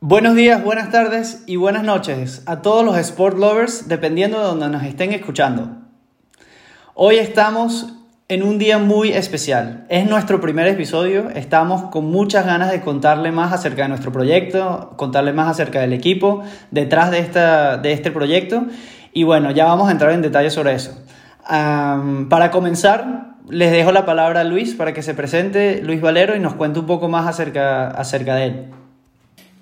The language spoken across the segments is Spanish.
Buenos días, buenas tardes y buenas noches a todos los sport lovers, dependiendo de donde nos estén escuchando. Hoy estamos en un día muy especial. Es nuestro primer episodio. Estamos con muchas ganas de contarle más acerca de nuestro proyecto, contarle más acerca del equipo detrás de, esta, de este proyecto. Y bueno, ya vamos a entrar en detalle sobre eso. para comenzar, les dejo la palabra a Luis para que se presente, Luis Valero, y nos cuente un poco más acerca, acerca de él.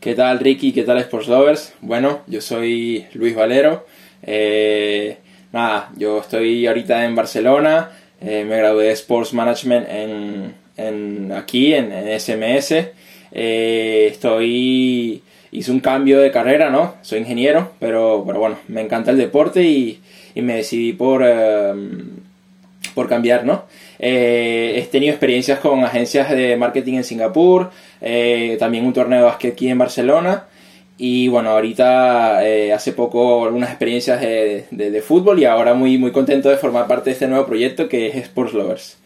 ¿Qué tal Ricky? ¿Qué tal Sports Lovers? Bueno, yo soy Luis Valero. Eh, nada, yo estoy ahorita en Barcelona. Eh, me gradué de Sports Management en, aquí, en, SMS. Eh, estoy... Hice un cambio de carrera, ¿no? Soy ingeniero, pero, pero bueno, me encanta el deporte y, me decidí por, por cambiar, ¿no? He tenido experiencias con agencias de marketing en Singapur, eh, también un torneo de básquet aquí en Barcelona. Y bueno, ahorita eh, hace poco algunas experiencias de, fútbol y ahora muy, muy contento de formar parte de este nuevo proyecto que es Sports Lovers.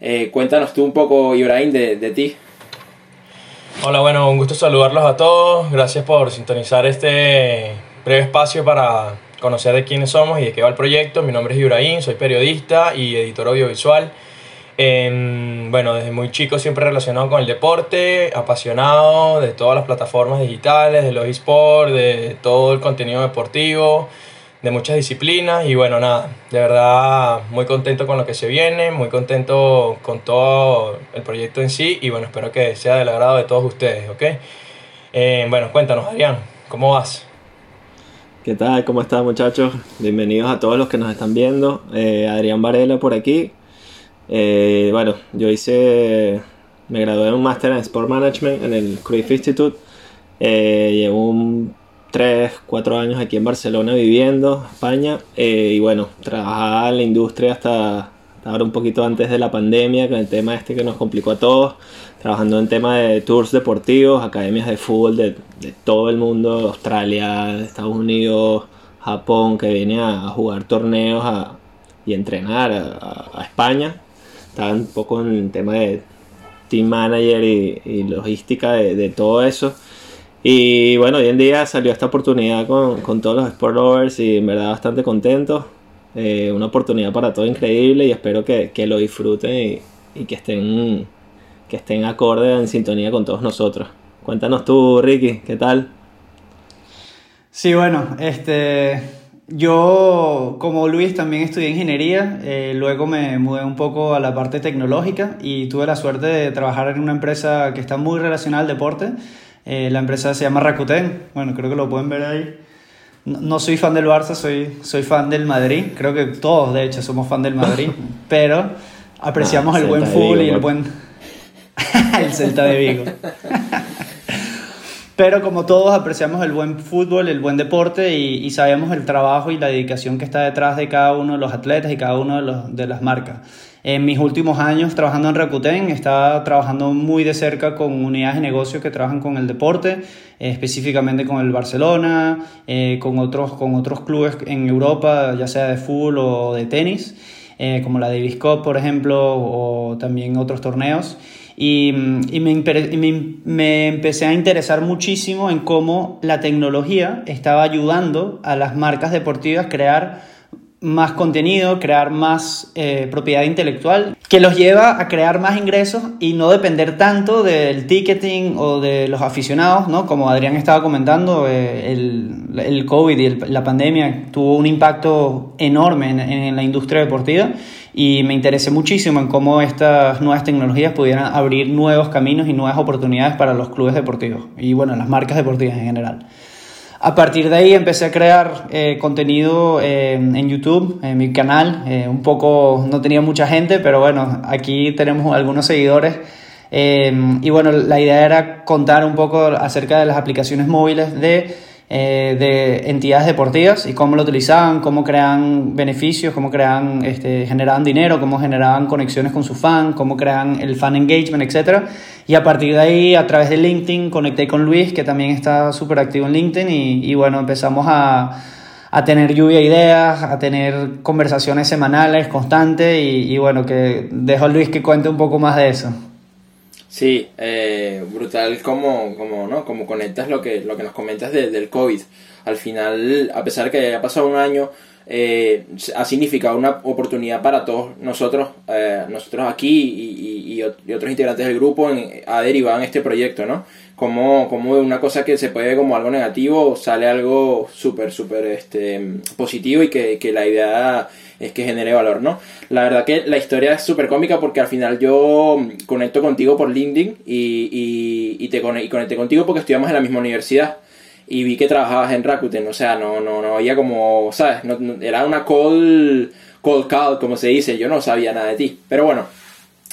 Eh, cuéntanos tú un poco, Ibrahim, de, de ti. Hola, bueno, un gusto saludarlos a todos. Gracias por sintonizar este breve espacio para conocer de quiénes somos y de qué va el proyecto. Mi nombre es Ibrahim, soy periodista y editor audiovisual bueno, desde muy chico siempre relacionado con el deporte, apasionado de todas las plataformas digitales, de los esports, de todo el contenido deportivo, de muchas disciplinas y bueno, nada, de verdad muy contento con lo que se viene, muy contento con todo el proyecto en sí y bueno, espero que sea del agrado de todos ustedes, ¿ok? Eh, bueno, cuéntanos, Adrián, ¿cómo vas? ¿Qué tal? ¿Cómo están muchachos? Bienvenidos a todos los que nos están viendo. Eh, Adrián Varela por aquí, eh, bueno, yo hice, me gradué en un máster en Sport Management en el Cruyff Institute. Eh, llevo un 3, 4 años aquí en Barcelona viviendo, España. Eh, y bueno, trabajaba en la industria hasta, ahora un poquito antes de la pandemia, con el tema este que nos complicó a todos. Trabajando en tema de tours deportivos, academias de fútbol de, todo el mundo, Australia, Estados Unidos, Japón, que viene a, jugar torneos y entrenar a España estaba un poco en el tema de team manager y, logística de, todo eso. Y bueno, hoy en día salió esta oportunidad con, todos los sport lovers y en verdad bastante contento. Eh, una oportunidad para todo increíble y espero que, lo disfruten y, que estén que estén acorde en sintonía con todos nosotros. Cuéntanos tú, Ricky, ¿qué tal? Sí, bueno, este yo, como Luis, también estudié ingeniería, eh, luego me mudé un poco a la parte tecnológica y tuve la suerte de trabajar en una empresa que está muy relacionada al deporte. Eh, la empresa se llama Rakuten, bueno, creo que lo pueden ver ahí. No, soy fan del Barça, soy, soy fan del Madrid, creo que todos de hecho somos fan del Madrid, pero apreciamos ah, el buen fútbol y el buen... el Celta de Vigo. Pero como todos apreciamos el buen fútbol, el buen deporte y, sabemos el trabajo y la dedicación que está detrás de cada uno de los atletas y cada uno de, los, de las marcas. En mis últimos años trabajando en Rakuten, estaba trabajando muy de cerca con unidades de negocio que trabajan con el deporte, eh, específicamente con el Barcelona, eh, con, otros, con otros clubes en Europa, ya sea de fútbol o de tenis, eh, como la Davis Cup, por ejemplo, o también otros torneos. Y, me, me, empecé a interesar muchísimo en cómo la tecnología estaba ayudando a las marcas deportivas a crear más contenido, crear más eh, propiedad intelectual, que los lleva a crear más ingresos y no depender tanto del ticketing o de los aficionados, ¿no? Como Adrián estaba comentando, eh, el, el, COVID y la pandemia tuvo un impacto enorme en, en la industria deportiva y me interesé muchísimo en cómo estas nuevas tecnologías pudieran abrir nuevos caminos y nuevas oportunidades para los clubes deportivos y bueno, las marcas deportivas en general. A partir de ahí empecé a crear eh, contenido eh, en YouTube, en mi canal. Eh, un poco, no tenía mucha gente, pero bueno, aquí tenemos algunos seguidores. y bueno, la idea era contar un poco acerca de las aplicaciones móviles de eh, de entidades deportivas y cómo lo utilizaban, cómo crean beneficios, cómo crean, este, generaban dinero, cómo generaban conexiones con su fan, cómo crean el fan engagement, etc. Y a partir de ahí, a través de LinkedIn, conecté con Luis, que también está súper activo en LinkedIn, y, bueno, empezamos a, a, tener lluvia de ideas, a tener conversaciones semanales, constantes, y, y bueno, que dejo a Luis que cuente un poco más de eso. Sí, eh, brutal como, como, ¿no? como conectas lo que, lo que nos comentas del COVID. Al final, a pesar de que haya pasado un año, eh, ha significado una oportunidad para todos nosotros, eh, nosotros aquí y, y, otros integrantes del grupo en, a derivar en este proyecto, ¿no? Como, como una cosa que se puede ver como algo negativo sale algo súper, súper este, positivo y que, que la idea es que genere valor, ¿no? La verdad que la historia es súper cómica porque al final yo conecto contigo por LinkedIn y, y, te conecté contigo porque estudiamos en la misma universidad y vi que trabajabas en Rakuten, o sea, no, no, no había como, ¿sabes? Era una call, call call, como se dice, yo no sabía nada de ti, pero bueno,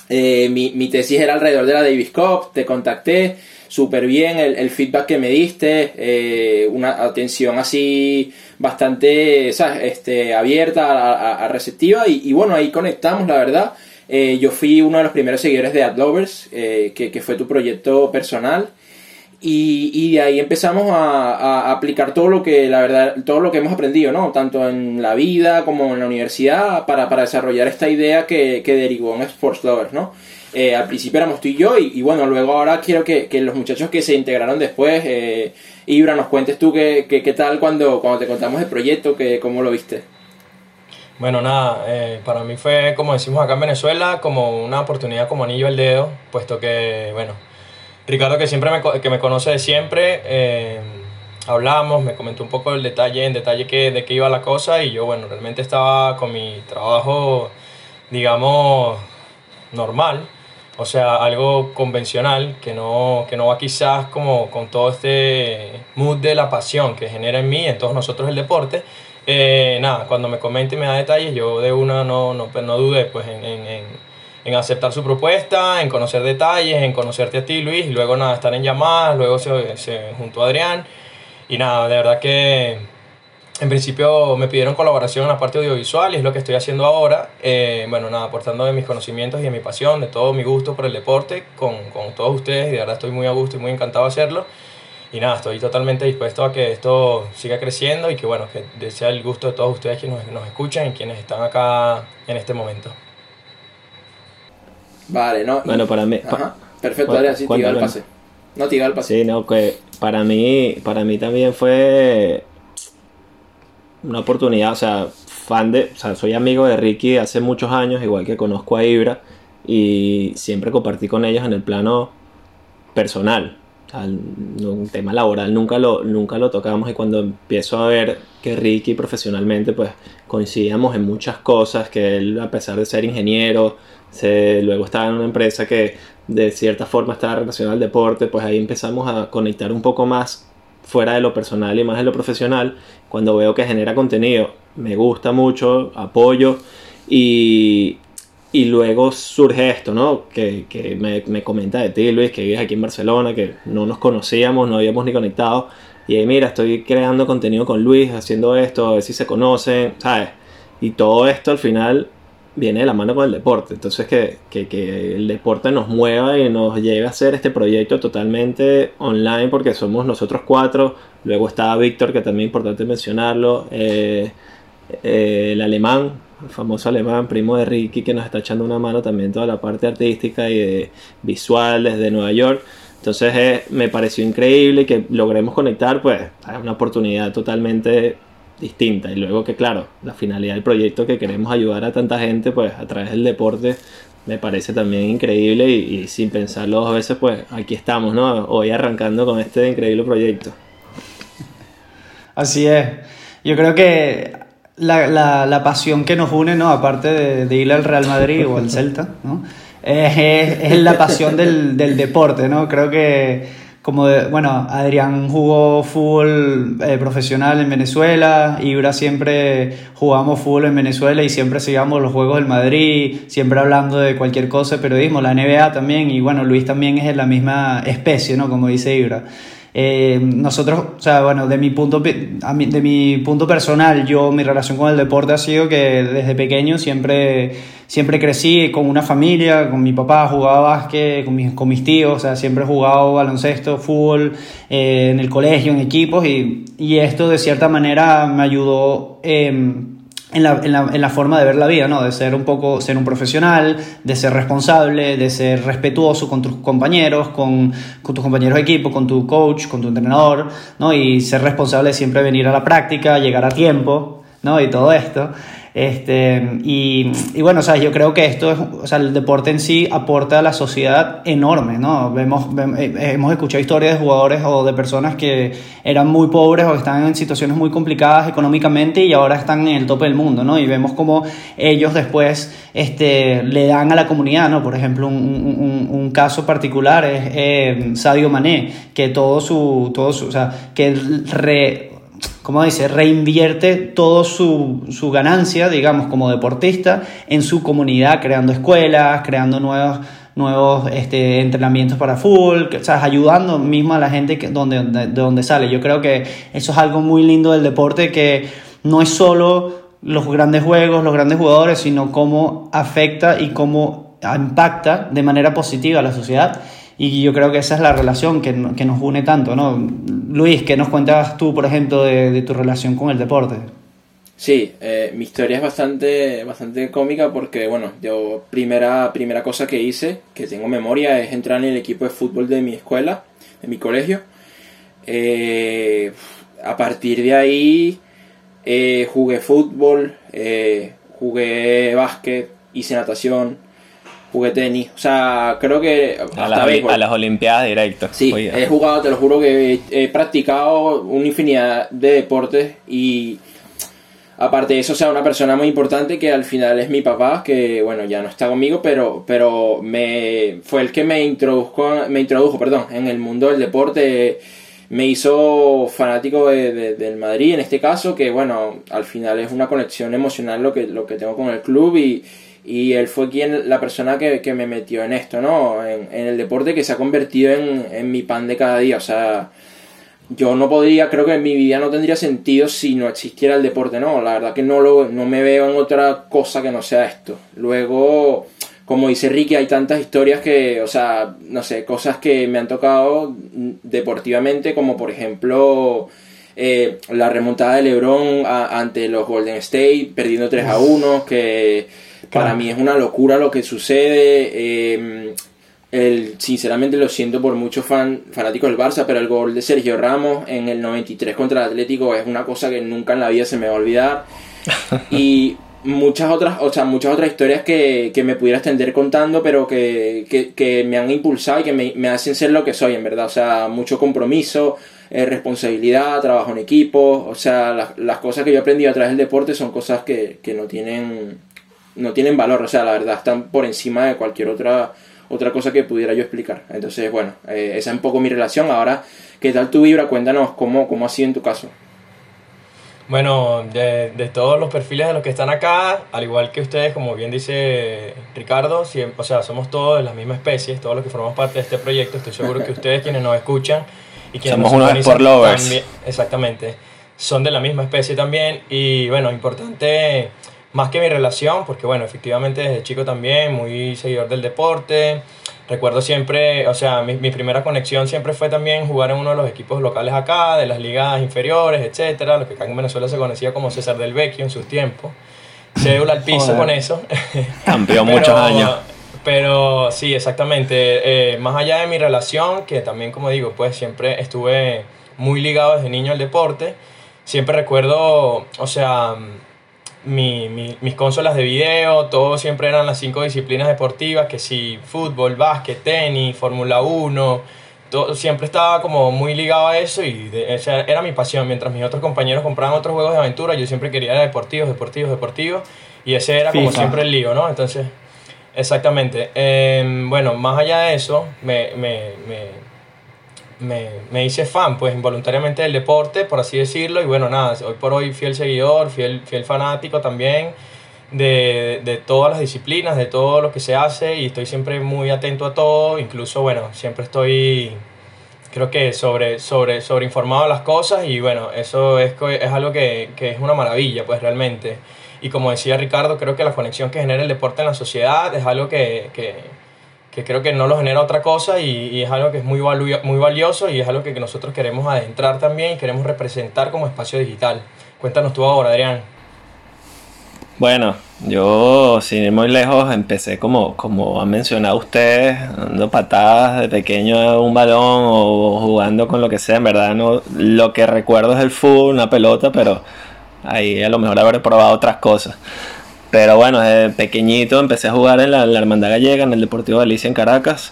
eh, mi, mi, tesis era alrededor de la Davis Cup, te contacté, súper bien el, el, feedback que me diste, eh, una atención así bastante ¿sabes? Este, abierta, a, receptiva y, y, bueno, ahí conectamos, la verdad. Eh, yo fui uno de los primeros seguidores de AdLovers, eh, que, que, fue tu proyecto personal. Y, y de ahí empezamos a, a, aplicar todo lo que la verdad todo lo que hemos aprendido no tanto en la vida como en la universidad para, para desarrollar esta idea que, que derivó en Sports Lovers no eh, al principio éramos tú y yo, y, bueno, luego ahora quiero que, los muchachos que se integraron después, eh, Ibra, nos cuentes tú qué, qué, tal cuando, cuando te contamos el proyecto, que, cómo lo viste. Bueno, nada, eh, para mí fue, como decimos acá en Venezuela, como una oportunidad como anillo al dedo, puesto que, bueno, Ricardo, que siempre me, que me conoce de siempre, hablamos, me comentó un poco el detalle, en detalle que, de qué iba la cosa, y yo, bueno, realmente estaba con mi trabajo, digamos, normal, o sea, algo convencional que no, que no va quizás como con todo este mood de la pasión que genera en mí, en todos nosotros el deporte. Eh, nada, cuando me comente y me da detalles, yo de una no, no, pues no dudé pues, en, en, en, aceptar su propuesta, en conocer detalles, en conocerte a ti, Luis, y luego nada, estar en llamadas, luego se, se juntó Adrián, y nada, de verdad que en principio me pidieron colaboración en la parte audiovisual y es lo que estoy haciendo ahora. Eh, bueno, nada, aportando de mis conocimientos y de mi pasión, de todo mi gusto por el deporte con, con, todos ustedes y de verdad estoy muy a gusto y muy encantado de hacerlo. Y nada, estoy totalmente dispuesto a que esto siga creciendo y que bueno, que desea el gusto de todos ustedes que nos, nos escuchan y quienes están acá en este momento. Vale, no. Bueno, para mí. Ajá. Perfecto, bueno, Adrián, sí, te el pase. No te el pase. Sí, no, que para mí, para mí también fue una oportunidad, o sea, fan de, o sea, soy amigo de Ricky hace muchos años, igual que conozco a Ibra, y siempre compartí con ellos en el plano personal. Un tema laboral nunca lo, nunca lo tocamos y cuando empiezo a ver que Ricky profesionalmente pues coincidíamos en muchas cosas, que él a pesar de ser ingeniero, se, luego estaba en una empresa que de cierta forma estaba relacionada al deporte, pues ahí empezamos a conectar un poco más fuera de lo personal y más de lo profesional, cuando veo que genera contenido, me gusta mucho, apoyo y, y luego surge esto, ¿no? Que, que me, me, comenta de ti, Luis, que vives aquí en Barcelona, que no nos conocíamos, no habíamos ni conectado. Y ahí, mira, estoy creando contenido con Luis, haciendo esto, a ver si se conocen, ¿sabes? Y todo esto al final viene de la mano con el deporte. Entonces que, que, que, el deporte nos mueva y nos lleve a hacer este proyecto totalmente online porque somos nosotros cuatro. Luego está Víctor, que también es importante mencionarlo. Eh, eh, el alemán, el famoso alemán, primo de Ricky, que nos está echando una mano también toda la parte artística y visual desde Nueva York. Entonces eh, me pareció increíble que logremos conectar, pues es una oportunidad totalmente distinta. Y luego que, claro, la finalidad del proyecto que queremos ayudar a tanta gente, pues a través del deporte, me parece también increíble y, sin pensarlo dos veces, pues aquí estamos, ¿no? Hoy arrancando con este increíble proyecto. Así es. Yo creo que la, la, pasión que nos une, ¿no? Aparte de, ir al Real Madrid o al Celta, ¿no? Es la pasión del, del deporte, ¿no? Creo que como de, bueno, Adrián jugó fútbol eh, profesional en Venezuela, Ibra siempre jugamos fútbol en Venezuela y siempre seguíamos los Juegos del Madrid, siempre hablando de cualquier cosa de periodismo, la NBA también, y bueno, Luis también es de la misma especie, ¿no? Como dice Ibra. Eh, nosotros, o sea, bueno, de mi, punto, de mi punto personal, yo, mi relación con el deporte ha sido que desde pequeño siempre, siempre crecí con una familia, con mi papá, jugaba básquet, con mis, con mis tíos, o sea, siempre he jugado baloncesto, fútbol, eh, en el colegio, en equipos, y, y, esto de cierta manera me ayudó eh, en la, en, la, en la, forma de ver la vida, ¿no? De ser un poco, ser un profesional, de ser responsable, de ser respetuoso con tus compañeros, con, tus compañeros de equipo, con tu coach, con tu entrenador, ¿no? Y ser responsable de siempre venir a la práctica, llegar a tiempo, ¿no? Y todo esto. Este, y, y, bueno, o yo creo que esto es, o sea, el deporte en sí aporta a la sociedad enorme, ¿no? Vemos, eh, hemos escuchado historias de jugadores o de personas que eran muy pobres o están en situaciones muy complicadas económicamente y ahora están en el tope del mundo, ¿no? Y vemos como ellos después este, le dan a la comunidad, ¿no? Por ejemplo, un, un, un caso particular es eh, Sadio Mané, que todo su, todo su, o sea, que re, como dice, reinvierte toda su, su, ganancia, digamos, como deportista en su comunidad, creando escuelas, creando nuevos, nuevos este, entrenamientos para fútbol, ayudando mismo a la gente que, donde, de, donde sale. Yo creo que eso es algo muy lindo del deporte, que no es solo los grandes juegos, los grandes jugadores, sino cómo afecta y cómo impacta de manera positiva a la sociedad y yo creo que esa es la relación que, que nos une tanto, ¿no? Luis, ¿qué nos cuentas tú, por ejemplo, de, de tu relación con el deporte? Sí, eh, mi historia es bastante, bastante cómica porque, bueno, yo primera, primera cosa que hice, que tengo memoria, es entrar en el equipo de fútbol de mi escuela, de mi colegio. Eh, a partir de ahí eh, jugué fútbol, jugué básquet, hice natación, jugué tenis. O sea, creo que. A, las, Olimpiadas directo. Sí, he jugado, te lo juro que he, practicado una infinidad de deportes y. Aparte de eso, o sea, una persona muy importante que al final es mi papá, que bueno, ya no está conmigo, pero, pero me fue el que me introdujo, me introdujo perdón, en el mundo del deporte me hizo fanático de, del Madrid en este caso, que bueno, al final es una conexión emocional lo que, lo que tengo con el club y, y él fue quien la persona que, que me metió en esto, ¿no? En, en, el deporte que se ha convertido en, en, mi pan de cada día, o sea, yo no podría, creo que en mi vida no tendría sentido si no existiera el deporte, ¿no? La verdad que no, lo, no me veo en otra cosa que no sea esto. Luego, como dice Ricky, hay tantas historias que, o sea, no sé, cosas que me han tocado deportivamente, como por ejemplo... Eh, la remontada de LeBron ante los Golden State, perdiendo 3 a 1, que para mí es una locura lo que sucede. Eh, el, sinceramente lo siento por muchos fan, fanáticos del Barça, pero el gol de Sergio Ramos en el 93 contra el Atlético es una cosa que nunca en la vida se me va a olvidar. y muchas otras, o sea, muchas otras historias que, que me pudiera extender contando, pero que, que, que me han impulsado y que me, me, hacen ser lo que soy, en verdad. O sea, mucho compromiso, eh, responsabilidad, trabajo en equipo. O sea, las, las, cosas que yo he aprendido a través del deporte son cosas que, que no tienen no tienen valor, o sea, la verdad están por encima de cualquier otra otra cosa que pudiera yo explicar. Entonces, bueno, eh, esa es un poco mi relación. Ahora, ¿qué tal tu vibra? Cuéntanos cómo, cómo ha sido en tu caso. Bueno, de, de, todos los perfiles de los que están acá, al igual que ustedes, como bien dice Ricardo, siempre, o sea, somos todos de la misma especie, todos los que formamos parte de este proyecto. Estoy seguro que ustedes, quienes nos escuchan y quienes somos unos sport lovers. También, exactamente, son de la misma especie también. Y bueno, importante más que mi relación, porque bueno, efectivamente desde chico también, muy seguidor del deporte. Recuerdo siempre, o sea, mi, mi, primera conexión siempre fue también jugar en uno de los equipos locales acá, de las ligas inferiores, etcétera, lo que acá en Venezuela se conocía como César del Vecchio en sus tiempos. Cédula al piso Joder. con eso. Campeón muchos años. Pero sí, exactamente. Eh, más allá de mi relación, que también, como digo, pues siempre estuve muy ligado desde niño al deporte. Siempre recuerdo, o sea, mi, mi, mis consolas de video, todo siempre eran las cinco disciplinas deportivas, que si fútbol, básquet, tenis, Fórmula 1, todo, siempre estaba como muy ligado a eso y de, esa era mi pasión. Mientras mis otros compañeros compraban otros juegos de aventura, yo siempre quería deportivos, deportivos, deportivos y ese era como FIFA. siempre el lío, ¿no? Entonces, exactamente. Eh, bueno, más allá de eso, me, me, me me, me, hice fan, pues involuntariamente del deporte, por así decirlo, y bueno, nada, hoy por hoy fiel seguidor, fiel, fiel fanático también de, de todas las disciplinas, de todo lo que se hace, y estoy siempre muy atento a todo, incluso, bueno, siempre estoy, creo que sobre, sobre, sobre las cosas, y bueno, eso es, es algo que, que es una maravilla, pues realmente. Y como decía Ricardo, creo que la conexión que genera el deporte en la sociedad es algo que, que que creo que no lo genera otra cosa y, y es algo que es muy, valu muy valioso y es algo que, que, nosotros queremos adentrar también y queremos representar como espacio digital. Cuéntanos tú ahora, Adrián. Bueno, yo sin ir muy lejos empecé como, como han mencionado ustedes, dando patadas de pequeño a un balón o jugando con lo que sea. En verdad no, lo que recuerdo es el fútbol, una pelota, pero ahí a lo mejor habré probado otras cosas. Pero bueno, desde pequeñito empecé a jugar en la, Hermandad Gallega, en el Deportivo de Alicia en Caracas.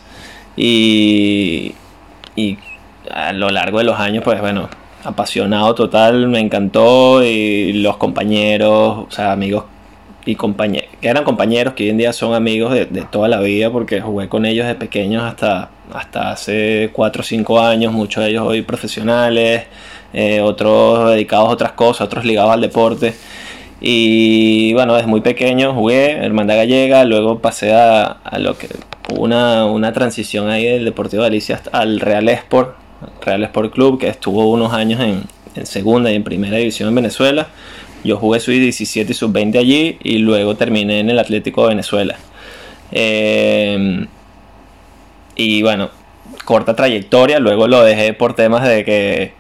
Y, y a lo largo de los años, pues bueno, apasionado total, me encantó. Y los compañeros, o sea, amigos y compañeros, que eran compañeros que hoy en día son amigos de, toda la vida porque jugué con ellos de pequeños hasta, hasta hace 4 o 5 años, muchos de ellos hoy profesionales, eh, otros dedicados a otras cosas, otros ligados al deporte. Y bueno, desde muy pequeño jugué Hermandad Gallega, luego pasé a, a lo que una, una transición ahí del Deportivo de Alicia al Real Sport, Real Sport Club, que estuvo unos años en, en segunda y en primera división en Venezuela yo jugué sub 17 y sub 20 allí y luego terminé en el Atlético de Venezuela. Eh, y bueno, corta trayectoria, luego lo dejé por temas de que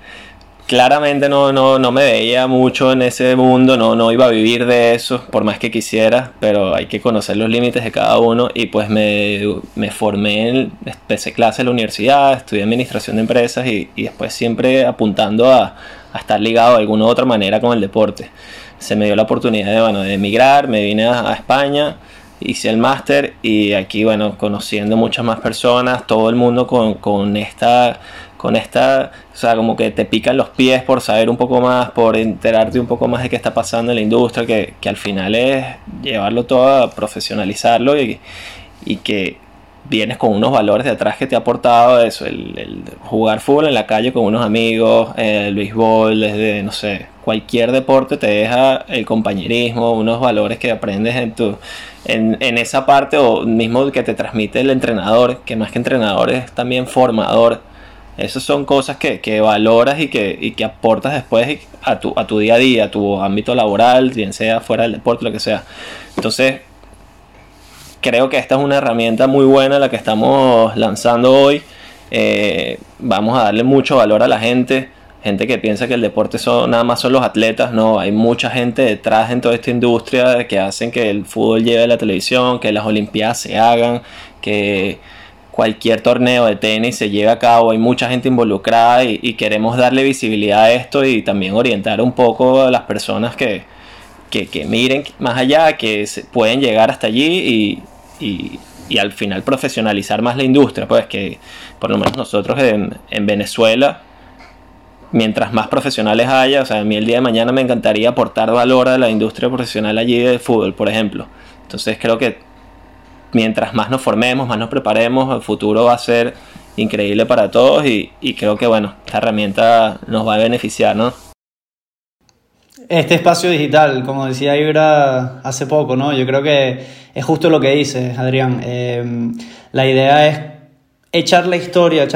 claramente no, no, no, me veía mucho en ese mundo, no, no iba a vivir de eso, por más que quisiera, pero hay que conocer los límites de cada uno y pues me, me formé, empecé clase en la universidad, estudié administración de empresas y, y después siempre apuntando a, a estar ligado de alguna u otra manera con el deporte. Se me dio la oportunidad de, bueno, de emigrar, me vine a, España, hice el máster y aquí, bueno, conociendo muchas más personas, todo el mundo con, con esta con esta, o sea, como que te pican los pies por saber un poco más, por enterarte un poco más de qué está pasando en la industria, que, que al final es llevarlo todo a profesionalizarlo y, y que vienes con unos valores de atrás que te ha aportado eso, el, jugar fútbol en la calle con unos amigos, el béisbol, desde, no sé, cualquier deporte te deja el compañerismo, unos valores que aprendes en, tu, en, en esa parte o mismo que te transmite el entrenador, que más que entrenador es también formador. Esas son cosas que, que valoras y que, y que aportas después a tu, a tu día a día, a tu ámbito laboral, bien sea fuera del deporte, lo que sea. Entonces, creo que esta es una herramienta muy buena la que estamos lanzando hoy. Eh, vamos a darle mucho valor a la gente. Gente que piensa que el deporte son, nada más son los atletas, no, hay mucha gente detrás en toda esta industria que hacen que el fútbol llegue a la televisión, que las olimpiadas se hagan, que cualquier torneo de tenis se lleve a cabo, hay mucha gente involucrada y, queremos darle visibilidad a esto y también orientar un poco a las personas que, que, miren más allá, que pueden llegar hasta allí y, y, al final profesionalizar más la industria, pues que por lo menos nosotros en, Venezuela, mientras más profesionales haya, o sea, a mí el día de mañana me encantaría aportar valor a la industria profesional allí de fútbol, por ejemplo. Entonces creo que mientras más nos formemos, más nos preparemos, el futuro va a ser increíble para todos y, creo que bueno, esta herramienta nos va a beneficiar, ¿no? Este espacio digital, como decía Ibra hace poco, ¿no? Yo creo que es justo lo que dices, Adrián. Em, la idea es echar la historia,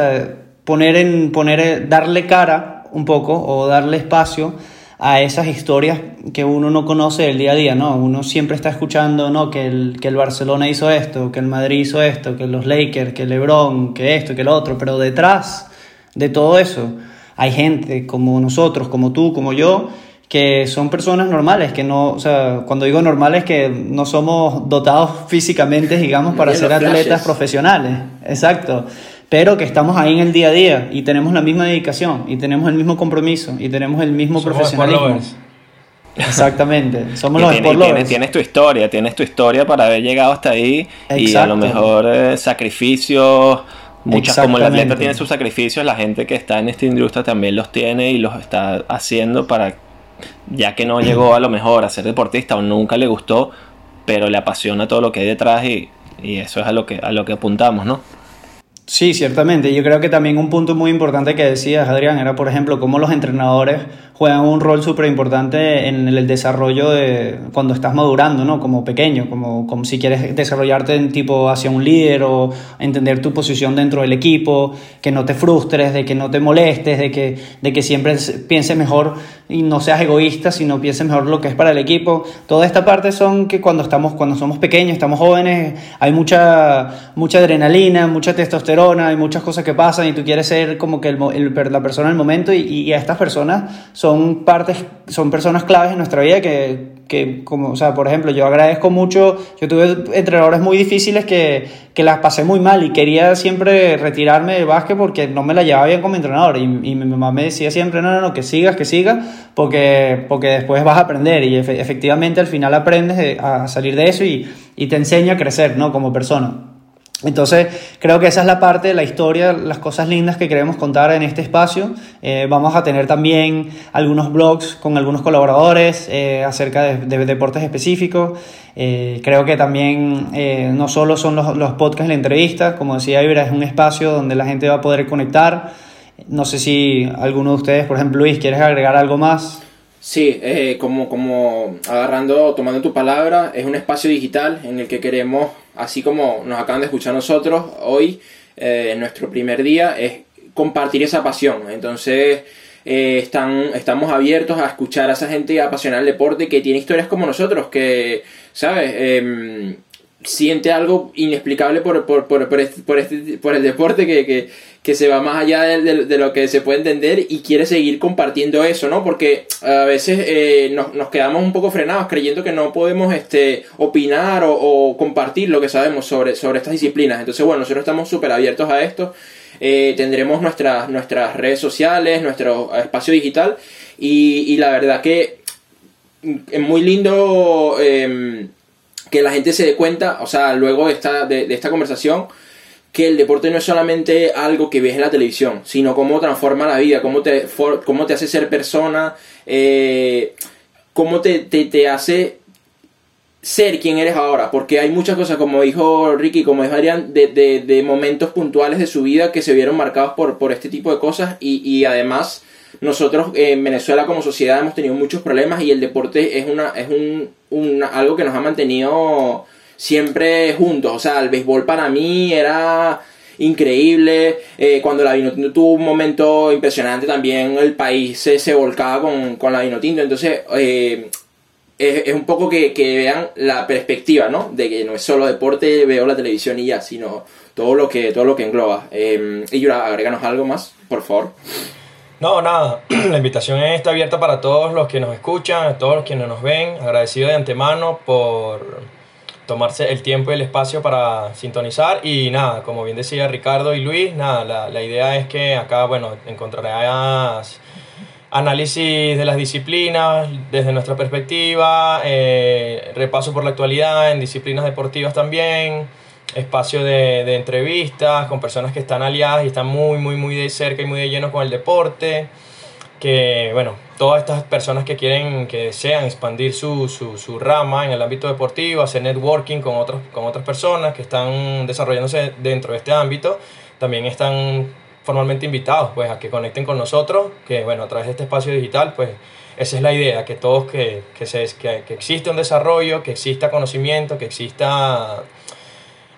poner en, poner, darle cara un poco o darle espacio a esas historias que uno no conoce del día a día, ¿no? Uno siempre está escuchando, ¿no? Que el, que el Barcelona hizo esto, que el Madrid hizo esto, que los Lakers, que LeBron, que esto, que lo otro, pero detrás de todo eso hay gente como nosotros, como tú, como yo, que son personas normales, que no, o sea, cuando digo normales, que no somos dotados físicamente, digamos, para ser atletas profesionales, exacto, pero que estamos ahí en el día a día y tenemos la misma dedicación y tenemos el mismo compromiso y tenemos el mismo profesionalismo. Exactamente, somos los tienes, tienes, tu historia, tienes tu historia para haber llegado hasta ahí y a lo mejor eh, sacrificios, muchas como el atleta tiene sus sacrificios, la gente que está en esta industria también los tiene y los está haciendo para ya que no llegó a lo mejor a ser deportista o nunca le gustó, pero le apasiona todo lo que hay detrás y, y eso es a lo que, a lo que apuntamos, ¿no? Sí, ciertamente. Yo creo que también un punto muy importante que decías, Adrián, era, por ejemplo, cómo los entrenadores juegan un rol súper importante en el desarrollo de cuando estás madurando, ¿no? Como pequeño, como, como si quieres desarrollarte en tipo hacia un líder o entender tu posición dentro del equipo, que no te frustres, de que no te molestes, de que, de que siempre pienses mejor y no seas egoísta, sino pienses mejor lo que es para el equipo. Toda esta parte son que cuando estamos, cuando somos pequeños, estamos jóvenes, hay mucha, mucha adrenalina, mucha testosterona testosterona, hay muchas cosas que pasan y tú quieres ser como que el, la persona del momento y, y, estas personas son partes, son personas claves en nuestra vida que, que, como, o sea, por ejemplo, yo agradezco mucho, yo tuve entrenadores muy difíciles que, que las pasé muy mal y quería siempre retirarme del básquet porque no me la llevaba bien como entrenador y, y mi mamá me decía siempre, no, no, no, que sigas, que sigas, porque, porque después vas a aprender y efectivamente al final aprendes a salir de eso y, y te enseña a crecer, ¿no? Como persona. Entonces, creo que esa es la parte de la historia, las cosas lindas que queremos contar en este espacio. Eh, vamos a tener también algunos blogs con algunos colaboradores eh, acerca de, deportes específicos. Eh, creo que también no solo son los, los podcasts y la entrevista, como decía Ibra, es un espacio donde la gente va a poder conectar. No sé si alguno de ustedes, por ejemplo, Luis, ¿quieres agregar algo más? Sí, como, como agarrando, tomando tu palabra, es un espacio digital en el que queremos así como nos acaban de escuchar nosotros hoy, eh, en nuestro primer día, es compartir esa pasión. Entonces, eh, están, estamos abiertos a escuchar a esa gente apasionada del deporte que tiene historias como nosotros, que, ¿sabes? Em, siente algo inexplicable por, por, por, por, este, este, el deporte que, que, que, se va más allá de, lo que se puede entender y quiere seguir compartiendo eso, ¿no? Porque a veces eh, nos, quedamos un poco frenados creyendo que no podemos este, opinar o, compartir lo que sabemos sobre, sobre estas disciplinas. Entonces, bueno, nosotros estamos súper abiertos a esto. Eh, tendremos nuestras, nuestras redes sociales, nuestro espacio digital y, la verdad que es muy lindo... Eh, que la gente se dé cuenta, o sea, luego de esta, de, esta conversación, que el deporte no es solamente algo que ves en la televisión, sino cómo transforma la vida, cómo te, cómo te hace ser persona, eh, cómo te, te, hace ser quien eres ahora, porque hay muchas cosas, como dijo Ricky, como dijo Adrián, de, de, de momentos puntuales de su vida que se vieron marcados por, por este tipo de cosas. Y, y además nosotros en Venezuela como sociedad hemos tenido muchos problemas y el deporte es una es un, algo que nos ha mantenido siempre juntos. O sea, el béisbol para mí era increíble. Eh, cuando la Vinotinto tuvo un momento impresionante, también el país se, se volcaba con, con la Vinotinto. Entonces, eh, es, un poco que, vean la perspectiva, ¿no? De que no es solo deporte, veo la televisión y ya, sino todo lo que, todo lo que engloba. Eh, y Yura, agréganos algo más, por favor. No, nada, la invitación está abierta para todos los que nos escuchan, todos los que nos ven. Agradecido de antemano por tomarse el tiempo y el espacio para sintonizar. Y nada, como bien decía Ricardo y Luis, nada, la, la idea es que acá, bueno, encontrarás análisis de las disciplinas desde nuestra perspectiva, eh, repaso por la actualidad en disciplinas deportivas también espacio de, de, entrevistas con personas que están aliadas y están muy, muy, muy de cerca y muy de lleno con el deporte. Que, bueno, todas estas personas que quieren, que desean expandir su, su, su rama en el ámbito deportivo, hacer networking con, otros, con otras personas que están desarrollándose dentro de este ámbito, también están formalmente invitados pues, a que conecten con nosotros, que, bueno, a través de este espacio digital, pues esa es la idea, que todos, que, que, se, que, que exista un desarrollo, que exista conocimiento, que exista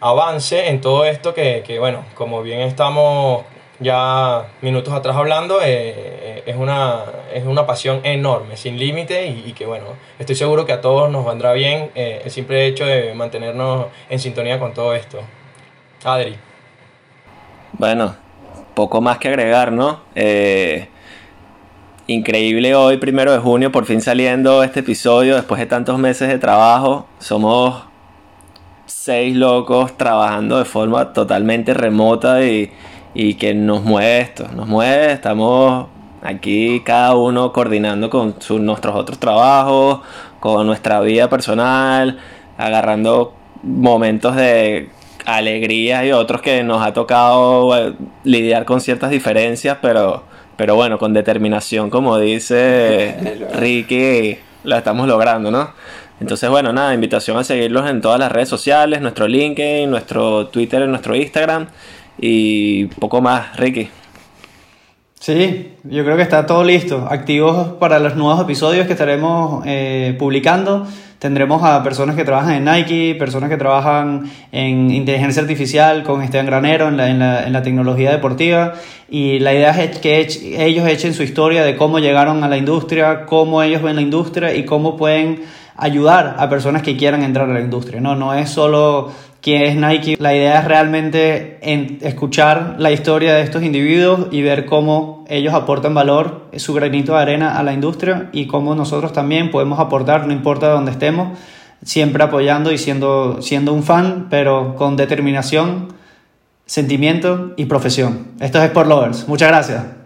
avance en todo esto que, que, bueno, como bien estamos ya minutos atrás hablando, eh, es, una, es una pasión enorme, sin límite y, que bueno, estoy seguro que a todos nos vendrá bien eh, el simple hecho de mantenernos en sintonía con todo esto. Adri. Bueno, poco más que agregar, ¿no? Eh, increíble hoy, primero de junio, por fin saliendo este episodio después de tantos meses de trabajo. Somos seis locos trabajando de forma totalmente remota y, y que nos mueve esto, nos mueve, estamos aquí cada uno coordinando con nuestros otros trabajos, con nuestra vida personal, agarrando momentos de alegría y otros que nos ha tocado eh, lidiar con ciertas diferencias, pero, pero bueno, con determinación, como dice Ricky, la estamos logrando, ¿no? Entonces, bueno, nada, invitación a seguirlos en todas las redes sociales, nuestro LinkedIn, nuestro Twitter, nuestro Instagram y poco más, Ricky. Sí, yo creo que está todo listo. Activos para los nuevos episodios que estaremos eh, publicando. Tendremos a personas que trabajan en Nike, personas que trabajan en inteligencia artificial con Esteban Granero en la, en la, en la tecnología deportiva. Y la idea es que ellos echen su historia de cómo llegaron a la industria, cómo ellos ven la industria y cómo pueden ayudar a personas que quieran entrar a la industria. No, no es solo quién es Nike. La idea es realmente escuchar la historia de estos individuos y ver cómo ellos aportan valor, su granito de arena a la industria y cómo nosotros también podemos aportar, no importa dónde estemos, siempre apoyando y siendo, siendo un fan, pero con determinación, sentimiento y profesión. Esto es Sport Lovers. Muchas gracias.